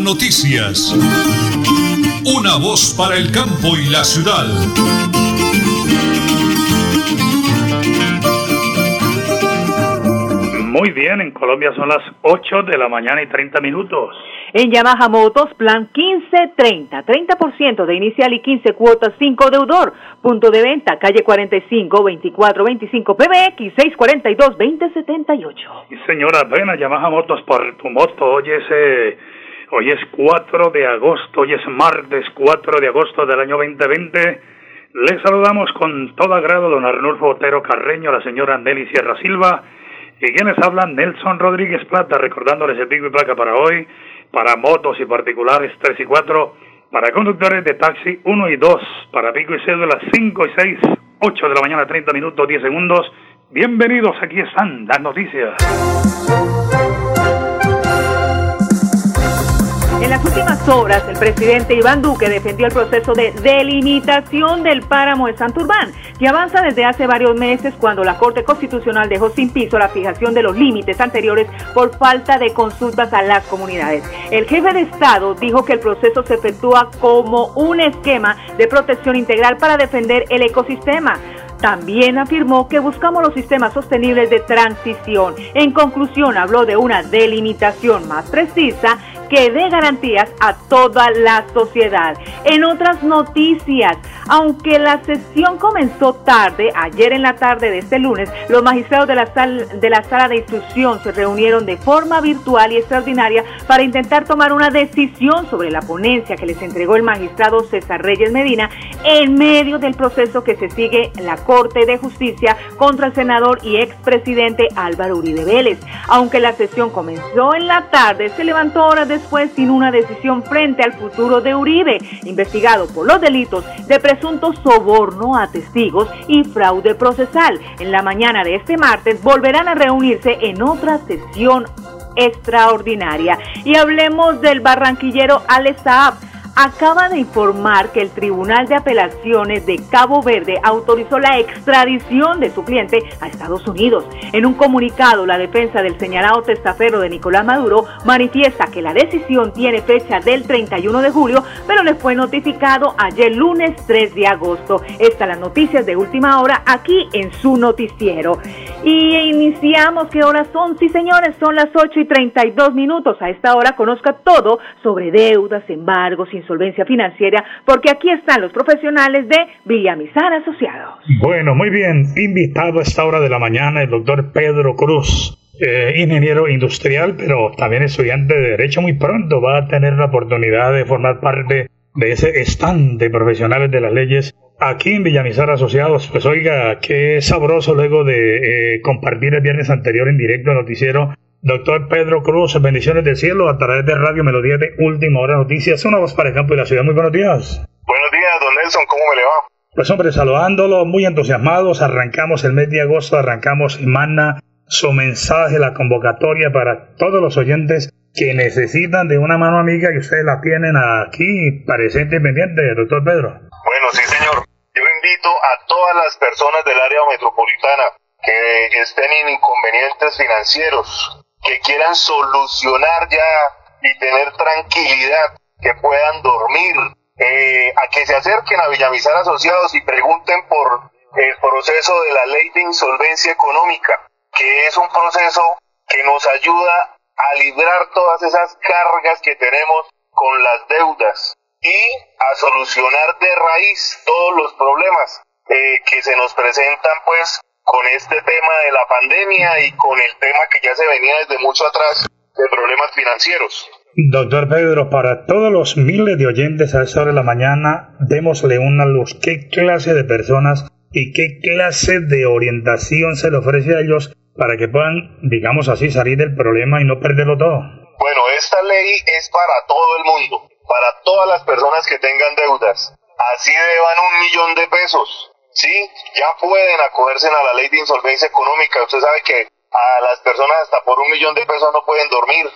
Noticias. Una voz para el campo y la ciudad. Muy bien, en Colombia son las 8 de la mañana y 30 minutos. En Yamaha Motos, plan 1530, 30% de inicial y 15 cuotas 5 deudor. Punto de venta, calle 45, 24, 25, PBX, 642, 2078. Y señora, ven a Yamaha Motos por tu moto. Hoy es, eh, hoy es 4 de agosto, hoy es martes 4 de agosto del año 2020. Les saludamos con todo agrado don Arnulfo Otero Carreño, la señora Nelly Sierra Silva y quienes hablan Nelson Rodríguez Plata, recordándoles el pico y placa para hoy para motos y particulares 3 y 4, para conductores de taxi 1 y 2, para pico y cédula 5 y 6, 8 de la mañana 30 minutos 10 segundos. Bienvenidos, aquí están las noticias. En las últimas horas, el presidente Iván Duque defendió el proceso de delimitación del páramo de Santurbán, que avanza desde hace varios meses cuando la Corte Constitucional dejó sin piso la fijación de los límites anteriores por falta de consultas a las comunidades. El jefe de Estado dijo que el proceso se efectúa como un esquema de protección integral para defender el ecosistema. También afirmó que buscamos los sistemas sostenibles de transición. En conclusión, habló de una delimitación más precisa que dé garantías a toda la sociedad. En otras noticias, aunque la sesión comenzó tarde, ayer en la tarde de este lunes, los magistrados de la, de la sala de instrucción se reunieron de forma virtual y extraordinaria para intentar tomar una decisión sobre la ponencia que les entregó el magistrado César Reyes Medina en medio del proceso que se sigue en la Corte de Justicia contra el senador y expresidente Álvaro Uribe Vélez. Aunque la sesión comenzó en la tarde, se levantó horas de después sin una decisión frente al futuro de Uribe, investigado por los delitos de presunto soborno a testigos y fraude procesal. En la mañana de este martes volverán a reunirse en otra sesión extraordinaria. Y hablemos del barranquillero Alex Saab acaba de informar que el Tribunal de Apelaciones de Cabo Verde autorizó la extradición de su cliente a Estados Unidos. En un comunicado, la defensa del señalado testaferro de Nicolás Maduro manifiesta que la decisión tiene fecha del 31 de julio, pero le fue notificado ayer lunes 3 de agosto. Estas las noticias de última hora aquí en su noticiero. Y iniciamos, ¿qué horas son? Sí, señores, son las 8 y 32 minutos. A esta hora conozca todo sobre deudas, embargos, insolvencia financiera, porque aquí están los profesionales de Villamizar Asociados. Bueno, muy bien. Invitado a esta hora de la mañana el doctor Pedro Cruz. Eh, ingeniero industrial, pero también estudiante de Derecho, muy pronto va a tener la oportunidad de formar parte de ese stand de profesionales de las leyes aquí en Villamizar Asociados. Pues oiga, qué sabroso luego de eh, compartir el viernes anterior en directo el noticiero Doctor Pedro Cruz, bendiciones del cielo a través de Radio Melodía de Última Hora Noticias, una voz para el campo y la ciudad. Muy buenos días. Buenos días, don Nelson, ¿cómo me le va? Pues hombre, saludándolo, muy entusiasmados, arrancamos el mes de agosto, arrancamos semana, su mensaje, la convocatoria para todos los oyentes que necesitan de una mano amiga que ustedes la tienen aquí, presente y pendiente, doctor Pedro. Bueno, sí, señor. Yo invito a todas las personas del área metropolitana que estén en inconvenientes financieros, que quieran solucionar ya y tener tranquilidad, que puedan dormir, eh, a que se acerquen a Villamizar Asociados y pregunten por el proceso de la ley de insolvencia económica, que es un proceso que nos ayuda a librar todas esas cargas que tenemos con las deudas y a solucionar de raíz todos los problemas eh, que se nos presentan pues con este tema de la pandemia y con el tema que ya se venía desde mucho atrás de problemas financieros. Doctor Pedro, para todos los miles de oyentes a esta hora de la mañana, démosle una luz. ¿Qué clase de personas y qué clase de orientación se le ofrece a ellos para que puedan, digamos así, salir del problema y no perderlo todo? Bueno, esta ley es para todo el mundo, para todas las personas que tengan deudas. Así deban un millón de pesos, sí, ya pueden acogerse a la ley de insolvencia económica. Usted sabe que a las personas hasta por un millón de pesos no pueden dormir.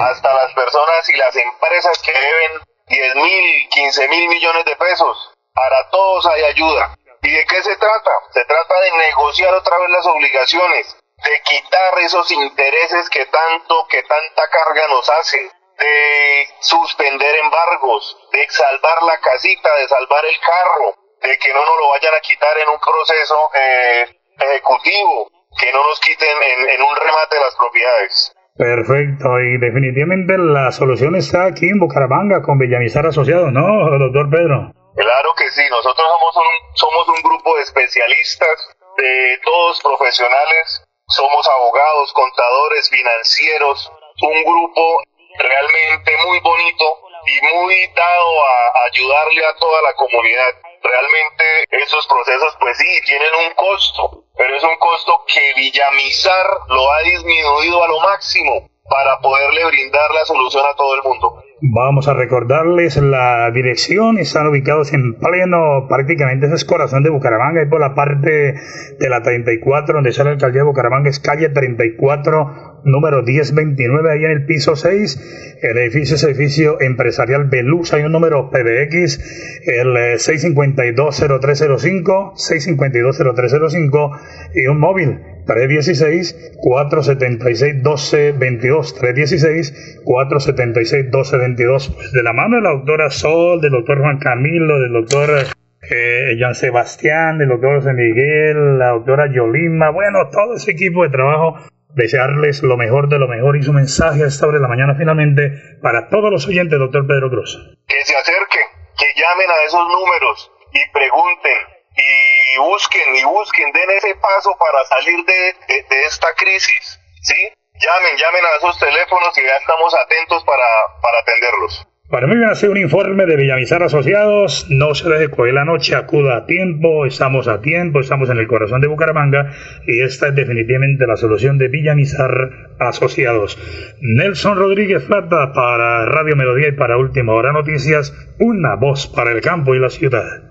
Hasta las personas y las empresas que deben 10 mil, 15 mil millones de pesos. Para todos hay ayuda. ¿Y de qué se trata? Se trata de negociar otra vez las obligaciones, de quitar esos intereses que tanto, que tanta carga nos hacen, de suspender embargos, de salvar la casita, de salvar el carro, de que no nos lo vayan a quitar en un proceso eh, ejecutivo, que no nos quiten en, un remate de las propiedades. Perfecto, y definitivamente la solución está aquí en Bucaramanga con Villamizar Asociados, ¿no, doctor Pedro? Claro que sí, nosotros somos un, somos un grupo de especialistas, de todos profesionales, somos abogados, contadores, financieros, un grupo realmente muy bonito y muy dado a ayudarle a toda la comunidad. Realmente esos procesos pues sí, tienen un costo, pero es un costo que Villamizar lo ha disminuido a lo máximo para poderle brindar la solución a todo el mundo. Vamos a recordarles la dirección, están ubicados en pleno, prácticamente ese es corazón de Bucaramanga, es por la parte de la 34, donde sale el alcaldía de Bucaramanga, es calle 34, número 1029, ahí en el piso 6, el edificio es edificio empresarial Belus, hay un número PBX, el 6520305, eh, 6520305 y un móvil 316-476-1222, 316-476-1222, pues de la mano de la doctora Sol, del doctor Juan Camilo, del doctor eh, Jean Sebastián, del doctor José Miguel, la doctora Yolima, bueno, todo ese equipo de trabajo, desearles lo mejor de lo mejor y su mensaje a esta hora de la mañana finalmente para todos los oyentes, doctor Pedro Cruz. Que se acerquen, que llamen a esos números y pregunten y busquen y busquen, den ese paso para salir de, de, esta crisis, ¿sí? Llamen, llamen a esos teléfonos y ya estamos atentos para, para atenderlos. Para mí me hace un informe de Villamizar Asociados. No se deje coger la noche, acuda a tiempo. Estamos a tiempo, estamos en el corazón de Bucaramanga y esta es definitivamente la solución de Villamizar Asociados. Nelson Rodríguez Plata para Radio Melodía y para Última Hora Noticias, una voz para el campo y la ciudad.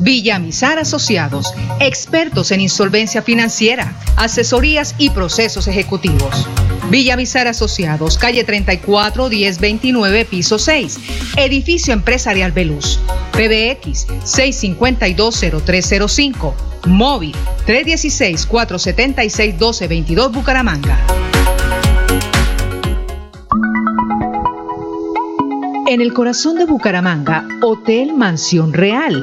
Villamizar Asociados, expertos en insolvencia financiera, asesorías y procesos ejecutivos. Villamizar Asociados, calle 34 1029, piso 6, edificio empresarial Veluz, PBX 6520305, móvil 316 476 1222 Bucaramanga. En el corazón de Bucaramanga, Hotel Mansión Real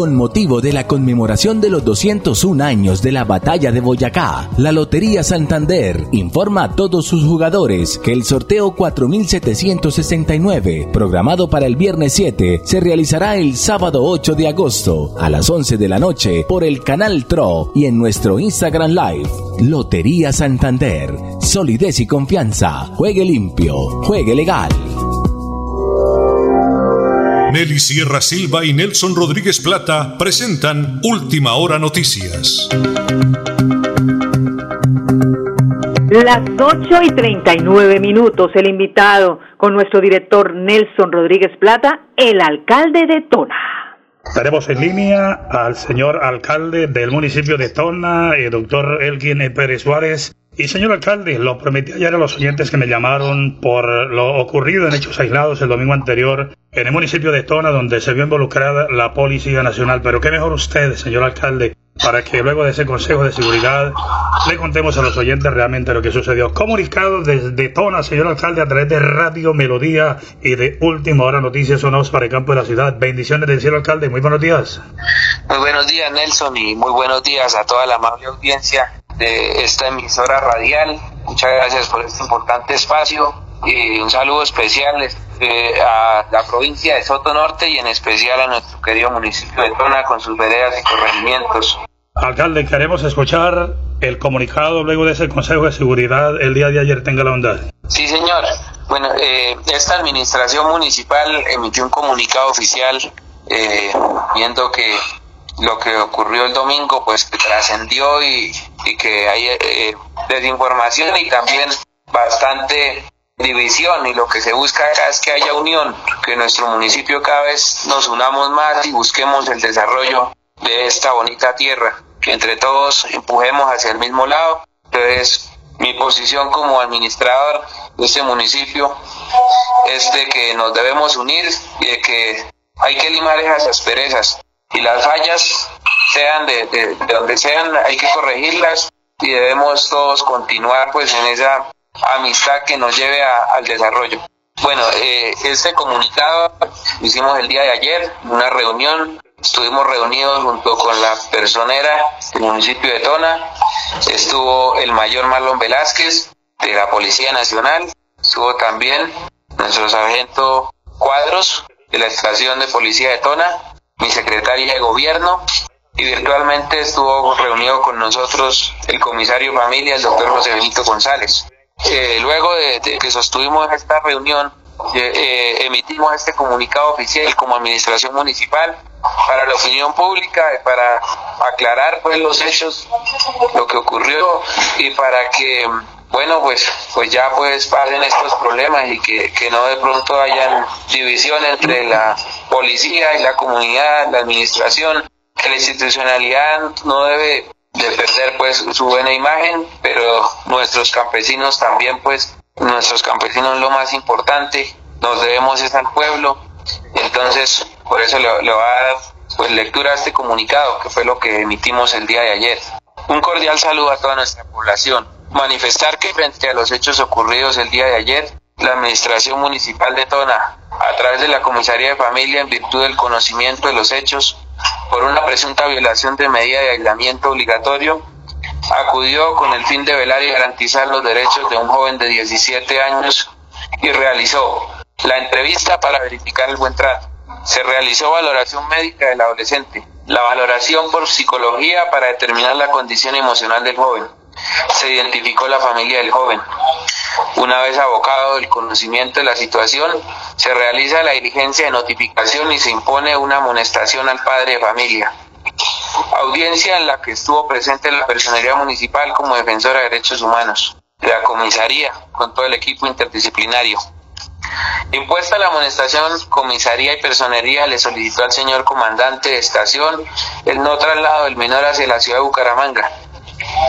Con motivo de la conmemoración de los 201 años de la batalla de Boyacá, la Lotería Santander informa a todos sus jugadores que el sorteo 4769, programado para el viernes 7, se realizará el sábado 8 de agosto a las 11 de la noche por el canal TRO y en nuestro Instagram Live. Lotería Santander, solidez y confianza. Juegue limpio, juegue legal. Nelly Sierra Silva y Nelson Rodríguez Plata presentan Última Hora Noticias. Las 8 y 39 minutos, el invitado con nuestro director Nelson Rodríguez Plata, el alcalde de Tona. Tenemos en línea al señor alcalde del municipio de Tona, el doctor Elgin Pérez Suárez, Y señor alcalde, lo prometí ayer a los oyentes que me llamaron por lo ocurrido en hechos aislados el domingo anterior en el municipio de Tona, donde se vio involucrada la Policía Nacional. Pero qué mejor usted, señor alcalde, para que luego de ese Consejo de Seguridad le contemos a los oyentes realmente lo que sucedió. Comunicado desde Tona, señor alcalde, a través de Radio Melodía y de Última Hora Noticias Sonados para el campo de la ciudad. Bendiciones del cielo, alcalde. Muy buenos días. Muy buenos días, Nelson, y muy buenos días a toda la amable audiencia de esta emisora radial. Muchas gracias por este importante espacio y un saludo especial eh, a la provincia de Soto Norte y en especial a nuestro querido municipio de Tona con sus veredas y corregimientos. Alcalde, queremos escuchar el comunicado luego de ese Consejo de Seguridad el día de ayer. Tenga la bondad. Sí, señor. Bueno, eh, esta administración municipal emitió un comunicado oficial eh, viendo que lo que ocurrió el domingo pues trascendió y, y, que hay eh, desinformación y también bastante división y lo que se busca acá es que haya unión, que nuestro municipio cada vez nos unamos más y busquemos el desarrollo de esta bonita tierra, que entre todos empujemos hacia el mismo lado. Entonces, mi posición como administrador de este municipio es de que nos debemos unir y de que hay que limar esas asperezas y las fallas, sean de, donde sean, hay que corregirlas y debemos todos continuar pues en esa amistad que nos lleve al desarrollo. Bueno, eh, este comunicado lo hicimos el día de ayer, una reunión, estuvimos reunidos junto con la personera del municipio de Tona, estuvo el mayor Marlon Velázquez de la Policía Nacional, estuvo también nuestro sargento Cuadros de la estación de policía de Tona, mi secretaria de gobierno, y virtualmente estuvo reunido con nosotros el comisario familia, el doctor José Benito González. Eh, luego de, que sostuvimos esta reunión, eh, eh, emitimos este comunicado oficial como administración municipal para la opinión pública, para aclarar pues los hechos, lo que ocurrió y para que bueno, pues, pues ya pues pasen estos problemas y que, que no de pronto hayan división entre la policía y la comunidad, la administración, que la institucionalidad no debe de perder pues su buena imagen, pero nuestros campesinos también pues, nuestros campesinos lo más importante, nos debemos es al pueblo, entonces por eso le, le va a dar pues lectura a este comunicado que fue lo que emitimos el día de ayer. Un cordial saludo a toda nuestra población manifestar que frente a los hechos ocurridos el día de ayer, la Administración Municipal de Tona, a través de la Comisaría de Familia, en virtud del conocimiento de los hechos, por una presunta violación de medida de aislamiento obligatorio, acudió con el fin de velar y garantizar los derechos de un joven de 17 años y realizó la entrevista para verificar el buen trato. Se realizó valoración médica del adolescente, la valoración por psicología para determinar la condición emocional del joven se identificó la familia del joven. Una vez abocado el conocimiento de la situación, se realiza la diligencia de notificación y se impone una amonestación al padre de familia. Audiencia en la que estuvo presente la Personería Municipal como defensora de derechos humanos, la comisaría con todo el equipo interdisciplinario. Impuesta la amonestación, comisaría y personería le solicitó al señor comandante de estación el no traslado del menor hacia la ciudad de Bucaramanga,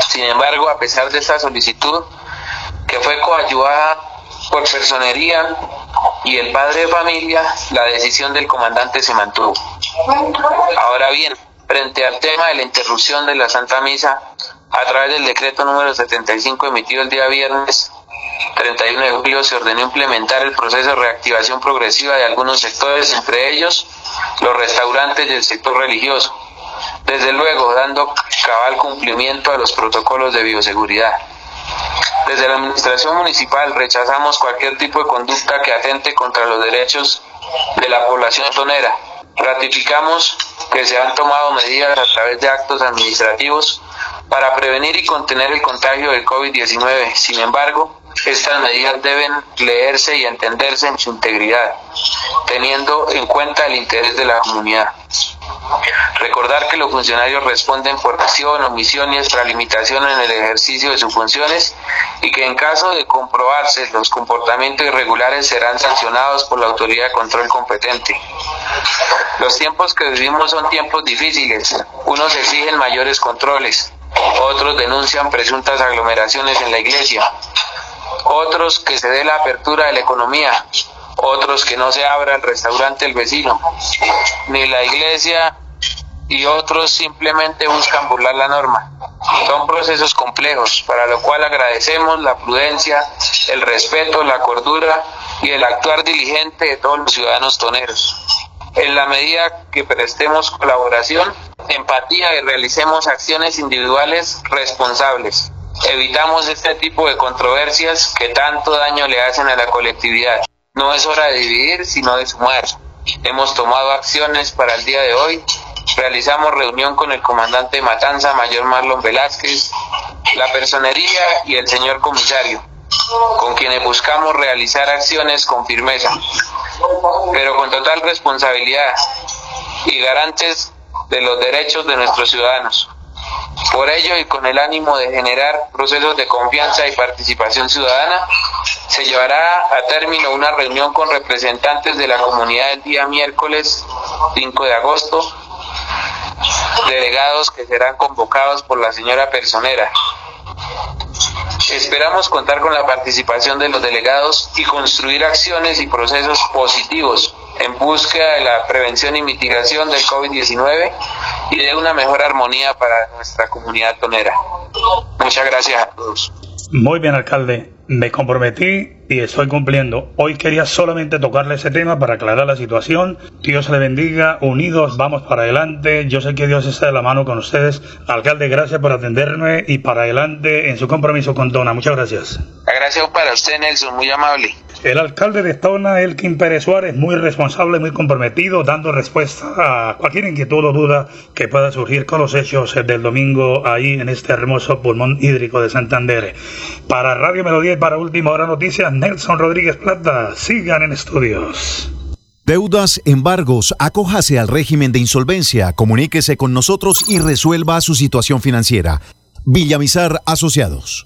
sin embargo, a pesar de esta solicitud, que fue coayudada por personería y el padre de familia, la decisión del comandante se mantuvo. Ahora bien, frente al tema de la interrupción de la Santa Misa, a través del decreto número 75 emitido el día viernes 31 de julio se ordenó implementar el proceso de reactivación progresiva de algunos sectores, entre ellos los restaurantes del sector religioso desde luego dando cabal cumplimiento a los protocolos de bioseguridad. Desde la Administración Municipal rechazamos cualquier tipo de conducta que atente contra los derechos de la población tonera. Ratificamos que se han tomado medidas a través de actos administrativos para prevenir y contener el contagio del COVID-19. Sin embargo, estas medidas deben leerse y entenderse en su integridad, teniendo en cuenta el interés de la comunidad. Recordar que los funcionarios responden por acción, omisión y extralimitación en el ejercicio de sus funciones y que en caso de comprobarse los comportamientos irregulares serán sancionados por la autoridad de control competente. Los tiempos que vivimos son tiempos difíciles. Unos exigen mayores controles, otros denuncian presuntas aglomeraciones en la iglesia, otros que se dé la apertura de la economía, otros que no se abra el restaurante el vecino, ni la iglesia y otros simplemente buscan burlar la norma. Son procesos complejos, para lo cual agradecemos la prudencia, el respeto, la cordura y el actuar diligente de todos los ciudadanos toneros. En la medida que prestemos colaboración, empatía y realicemos acciones individuales responsables, evitamos este tipo de controversias que tanto daño le hacen a la colectividad. No es hora de dividir, sino de sumar. Hemos tomado acciones para el día de hoy. Realizamos reunión con el comandante de Matanza, Mayor Marlon Velázquez, la personería y el señor comisario, con quienes buscamos realizar acciones con firmeza, pero con total responsabilidad y garantes de los derechos de nuestros ciudadanos. Por ello y con el ánimo de generar procesos de confianza y participación ciudadana, se llevará a término una reunión con representantes de la comunidad el día miércoles 5 de agosto, delegados que serán convocados por la señora Personera. Esperamos contar con la participación de los delegados y construir acciones y procesos positivos en búsqueda de la prevención y mitigación del COVID-19 y de una mejor armonía para nuestra comunidad tonera. Muchas gracias a todos. Muy bien, alcalde. Me comprometí y estoy cumpliendo. Hoy quería solamente tocarle ese tema para aclarar la situación. Dios le bendiga, unidos vamos para adelante. Yo sé que Dios está de la mano con ustedes. Alcalde, gracias por atenderme y para adelante en su compromiso con Tona. Muchas gracias. Gracias para usted, Nelson, muy amable. El alcalde de Tona, Elkin Pérez Suárez, muy responsable, muy comprometido, dando respuesta a cualquier inquietud o duda que pueda surgir con los hechos del domingo ahí en este hermoso pulmón hídrico de Santander. Para Radio Melodía y para Última Hora Noticias, Nelson Rodríguez Plata. Sigan en estudios. Deudas, embargos, acójase al régimen de insolvencia, comuníquese con nosotros y resuelva su situación financiera. Villamizar Asociados.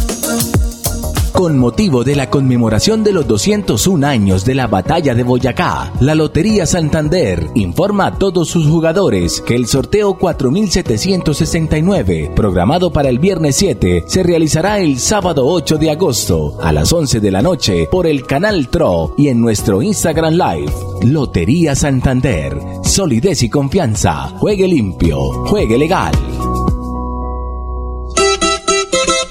Con motivo de la conmemoración de los 201 años de la batalla de Boyacá, la Lotería Santander informa a todos sus jugadores que el sorteo 4769, programado para el viernes 7, se realizará el sábado 8 de agosto a las 11 de la noche por el canal TRO y en nuestro Instagram Live. Lotería Santander. Solidez y confianza. Juegue limpio. Juegue legal.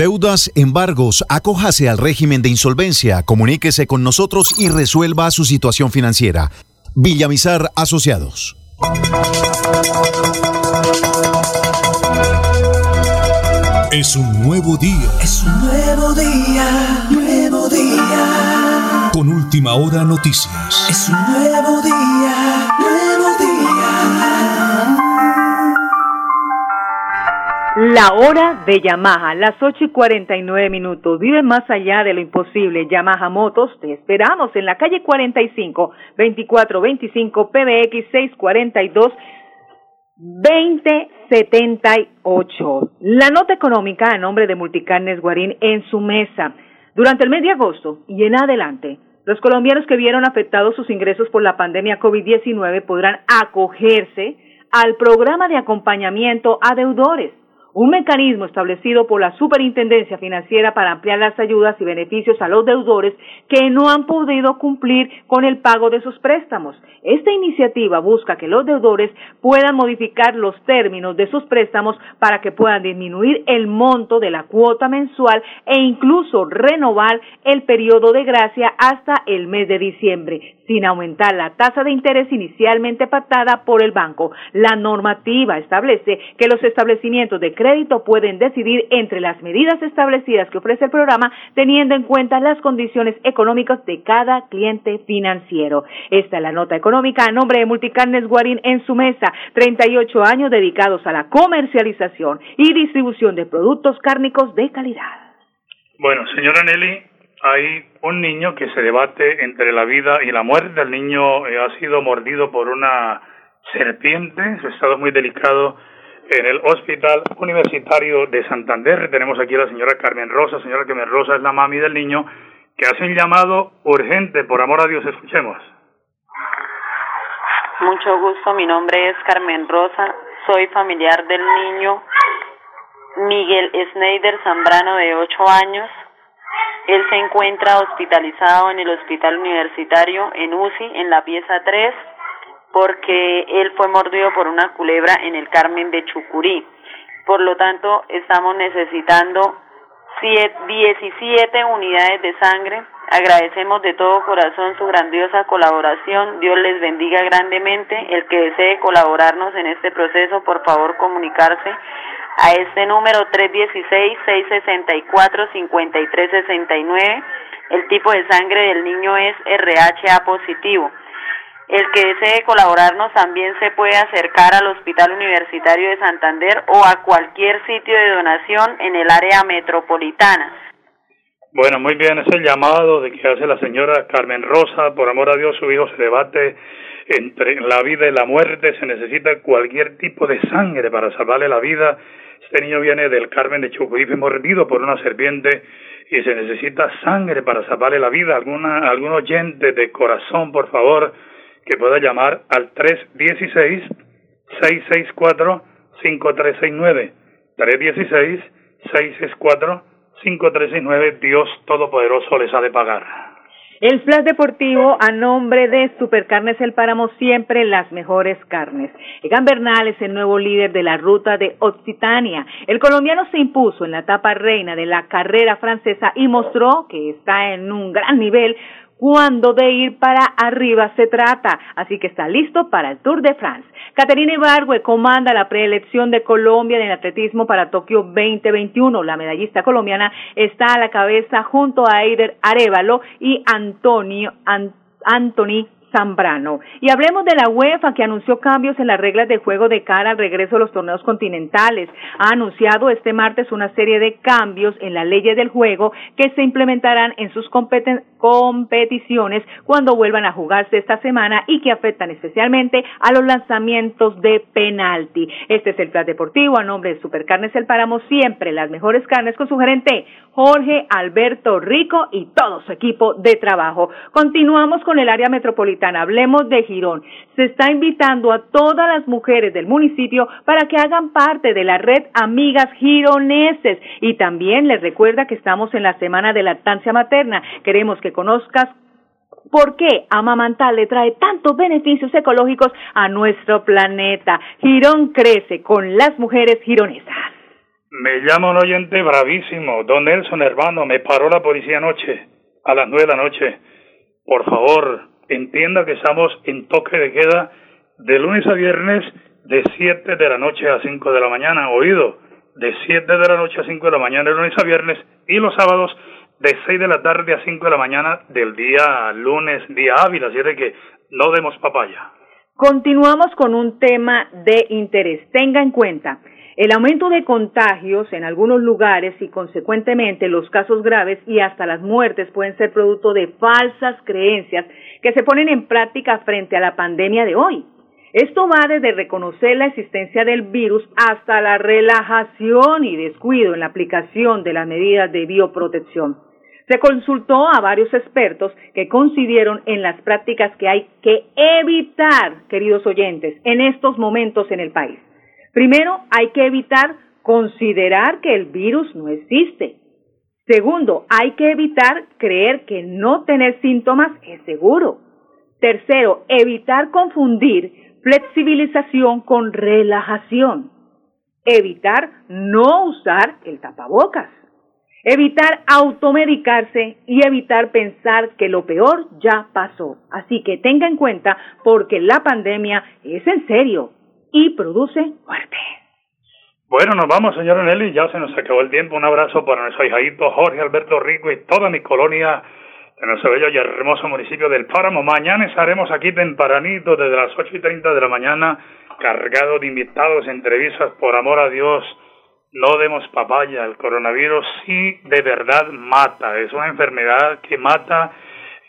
Deudas, embargos, acójase al régimen de insolvencia, comuníquese con nosotros y resuelva su situación financiera. Villamizar Asociados. Es un nuevo día. Es un nuevo día, nuevo día. Con última hora noticias. Es un nuevo día, La hora de Yamaha, las 8 y 49 minutos. Vive más allá de lo imposible. Yamaha Motos, te esperamos en la calle 45, 2425 PBX 642 2078. La nota económica a nombre de Multicarnes Guarín en su mesa. Durante el mes de agosto y en adelante, los colombianos que vieron afectados sus ingresos por la pandemia COVID-19 podrán acogerse al programa de acompañamiento a deudores un mecanismo establecido por la Superintendencia Financiera para ampliar las ayudas y beneficios a los deudores que no han podido cumplir con el pago de sus préstamos. Esta iniciativa busca que los deudores puedan modificar los términos de sus préstamos para que puedan disminuir el monto de la cuota mensual e incluso renovar el periodo de gracia hasta el mes de diciembre, sin aumentar la tasa de interés inicialmente pactada por el banco. La normativa establece que los establecimientos de crédito pueden decidir entre las medidas establecidas que ofrece el programa teniendo en cuenta las condiciones económicas de cada cliente financiero. Esta es la nota económica a nombre de Multicarnes Guarín en su mesa, 38 años dedicados a la comercialización y distribución de productos cárnicos de calidad. Bueno, señora Nelly, hay un niño que se debate entre la vida y la muerte. El niño eh, ha sido mordido por una serpiente, su estado es muy delicado en el Hospital Universitario de Santander. Tenemos aquí a la señora Carmen Rosa. Señora Carmen Rosa es la mami del niño que hace un llamado urgente. Por amor a Dios, escuchemos. Mucho gusto. Mi nombre es Carmen Rosa. Soy familiar del niño Miguel Schneider Zambrano de 8 años. Él se encuentra hospitalizado en el Hospital Universitario en UCI en la pieza 3 porque él fue mordido por una culebra en el Carmen de Chucurí. Por lo tanto, estamos necesitando 17 unidades de sangre. Agradecemos de todo corazón su grandiosa colaboración. Dios les bendiga grandemente. El que desee colaborarnos en este proceso, por favor, comunicarse a este número 316-664-5369. El tipo de sangre del niño es RHA positivo. El que desee colaborarnos también se puede acercar al Hospital Universitario de Santander o a cualquier sitio de donación en el área metropolitana. Bueno, muy bien, es el llamado de que hace la señora Carmen Rosa. Por amor a Dios, su hijo se debate entre la vida y la muerte. Se necesita cualquier tipo de sangre para salvarle la vida. Este niño viene del Carmen de Chucurí, mordido por una serpiente y se necesita sangre para salvarle la vida. Alguna, algún oyente de corazón, por favor, que pueda llamar al 316-664-5369. 316-664-5369. Dios Todopoderoso les ha de pagar. El Flash Deportivo a nombre de Supercarnes El Páramo, siempre las mejores carnes. Egan Bernal es el nuevo líder de la ruta de Occitania. El colombiano se impuso en la etapa reina de la carrera francesa y mostró que está en un gran nivel cuando de ir para arriba se trata, así que está listo para el Tour de France. Caterina Ibargüe comanda la preelección de Colombia en el atletismo para Tokio 2021. La medallista colombiana está a la cabeza junto a Eider Arevalo y Antonio Anthony Zambrano. Y hablemos de la UEFA que anunció cambios en las reglas de juego de cara al regreso de los torneos continentales. Ha anunciado este martes una serie de cambios en las leyes del juego que se implementarán en sus competiciones cuando vuelvan a jugarse esta semana y que afectan especialmente a los lanzamientos de penalti. Este es el plan deportivo a nombre de Supercarnes El Páramo, siempre las mejores carnes con su gerente Jorge Alberto Rico y todo su equipo de trabajo. Continuamos con el área metropolitana hablemos de Girón. Se está invitando a todas las mujeres del municipio para que hagan parte de la red Amigas Gironeses y también les recuerda que estamos en la semana de lactancia materna. Queremos que conozcas ¿Por qué amamantar le trae tantos beneficios ecológicos a nuestro planeta? Girón crece con las mujeres gironesas. Me llama un oyente bravísimo. Don Nelson, hermano, me paró la policía anoche, a las nueve de la noche. Por favor, entienda que estamos en toque de queda de lunes a viernes de 7 de la noche a 5 de la mañana, oído, de 7 de la noche a 5 de la mañana de lunes a viernes y los sábados de 6 de la tarde a 5 de la mañana del día lunes, día hábil, así de que no demos papaya. Continuamos con un tema de interés. Tenga en cuenta, el aumento de contagios en algunos lugares y consecuentemente los casos graves y hasta las muertes pueden ser producto de falsas creencias que se ponen en práctica frente a la pandemia de hoy. Esto va desde reconocer la existencia del virus hasta la relajación y descuido en la aplicación de las medidas de bioprotección. Se consultó a varios expertos que coincidieron en las prácticas que hay que evitar, queridos oyentes, en estos momentos en el país. Primero, hay que evitar considerar que el virus no existe. Segundo, hay que evitar creer que no tener síntomas es seguro. Tercero, evitar confundir flexibilización con relajación. Evitar no usar el tapabocas. Evitar automedicarse y evitar pensar que lo peor ya pasó. Así que tenga en cuenta porque la pandemia es en serio y produce muerte. Bueno, nos vamos, señor Nelly, ya se nos acabó el tiempo. Un abrazo para nuestro hijadito Jorge Alberto Rico y toda mi colonia de nuestro bello y hermoso municipio del Páramo. Mañana estaremos aquí tempranito desde las ocho y treinta de la mañana, cargado de invitados, entrevistas, por amor a Dios. No demos papaya, el coronavirus sí de verdad mata, es una enfermedad que mata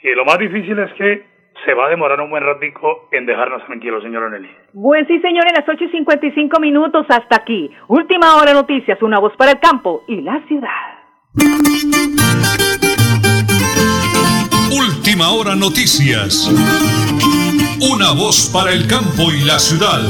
y lo más difícil es que se va a demorar un buen ratico en dejarnos tranquilos, señor Nelly. Buen sí, señores, las 8 y 55 minutos hasta aquí. Última hora noticias, una voz para el campo y la ciudad. Última hora noticias. Una voz para el campo y la ciudad.